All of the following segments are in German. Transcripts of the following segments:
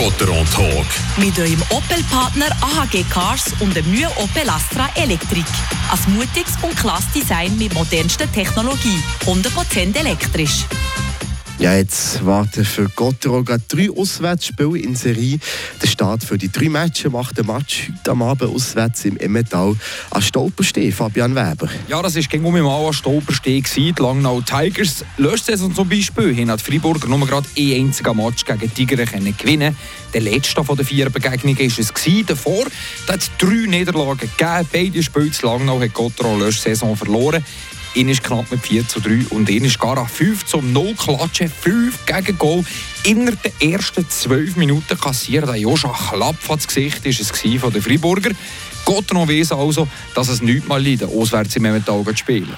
Gotteron Talk. Mit eurem Opel-Partner AHG Cars und dem neuen Opel Astra Elektrik. Ein mutiges und klasse Design mit modernster Technologie. 100% elektrisch. Ja, jetzt warten für gerade drei Auswärtsspiele in Serie. Der Start für die drei Matches macht der Match heute am Abend auswärts im Emmental an Stolperstee, Fabian Weber. Ja, das war gegen mal an Stolperstee. Die Langnau Tigers Löschsaison zum Beispiel haben die Freiburger nur gerade ein einziger Match gegen Tiger können gewinnen Der letzte von den vier Begegnungen war es. Davor hat es drei Niederlagen gegeben. Beide Spiele zu Langnau hat Gottero Löschsaison verloren. Ihn ist knapp mit 4 zu 3 und ihn ist gar 5 zu 0 klatschen. 5 gegen Goal. Innerhalb der ersten 12 Minuten kassiert er ja schon Klapp ins Gesicht ist es von den Freiburger. Gott noch weiss also, dass es nicht mal leiden, auswärts im Emmental zu spielen.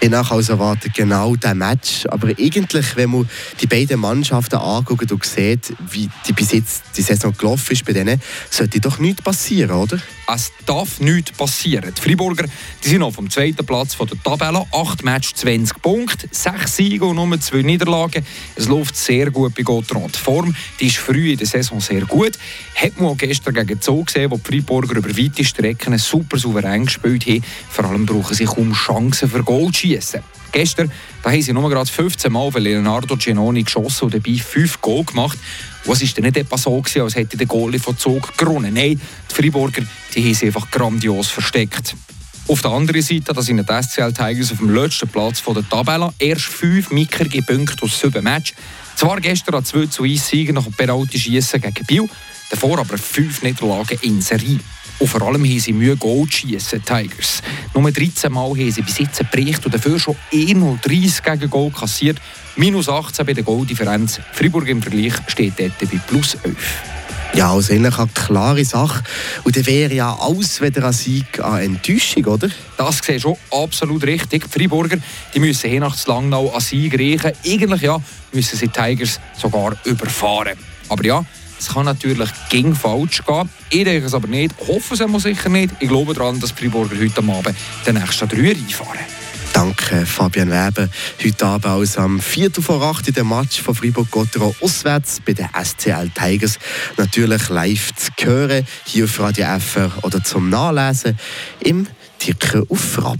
Danach also erwartet genau dieser Match. Aber eigentlich, wenn man die beiden Mannschaften anschaut und sieht, wie die bis jetzt die Saison gelaufen ist bei denen, sollte doch nichts passieren, oder? Es darf nichts passieren. Die Freiburger die sind auf dem zweiten Platz von der Tabelle. Acht Matches, 20 Punkte, sechs Siege und nur zwei Niederlagen. Es läuft sehr gut bei Gottrand. Die Form die ist früh in der Saison sehr gut. Hat man auch gestern gegen Zoo gesehen, wo die Freiburger über weite Strecken super souverän gespielt haben. Vor allem brauchen sie kaum Chancen für zu schießen. Gestern da haben sie nur gerade 15 Mal für Leonardo Genoni geschossen und dabei 5 Goal gemacht. Was ist denn nicht etwa so gewesen, als hätte der Goalie von Zug gewonnen? Nein, die Freiburger die haben sie einfach grandios versteckt. Auf der anderen Seite, da sind die SCL Tigers auf dem letzten Platz der Tabelle. Erst fünf mickrige Punkte aus sieben Matches. Zwar gestern an 2 zu 1 Siegen nach dem Penalty-Schiessen gegen Biel, davor aber fünf Niederlagen in Serie. Und vor allem haben sie Mühe Goal schießen, Tigers. Nur 13 Mal haben sie bis jetzt gebrecht und dafür schon 31 gegen Goal kassiert. Minus 18 bei der Goaldifferenz. Freiburg im Vergleich steht dort bei plus 11. Ja, also eigentlich eine klare Sache. Und dann wäre ja alles wieder ein Sieg an Enttäuschung, oder? Das sehe schon absolut richtig. Die Freiburger die müssen hier nach Langnau an Sieg reichen. Eigentlich ja, müssen sie die Tigers sogar überfahren. Aber ja, es kann natürlich gegen falsch gehen. Ich denke es aber nicht, hoffe es aber sicher nicht. Ich glaube daran, dass Freiburger heute Abend den nächsten drei reinfahren. Danke, Fabian Weber. Heute Abend aus am 4. vor 8 in dem Match von Fribourg-Gottero auswärts bei den SCL Tigers. Natürlich live zu hören, hier auf Radio FR oder zum Nachlesen im Ticker auf Rapp.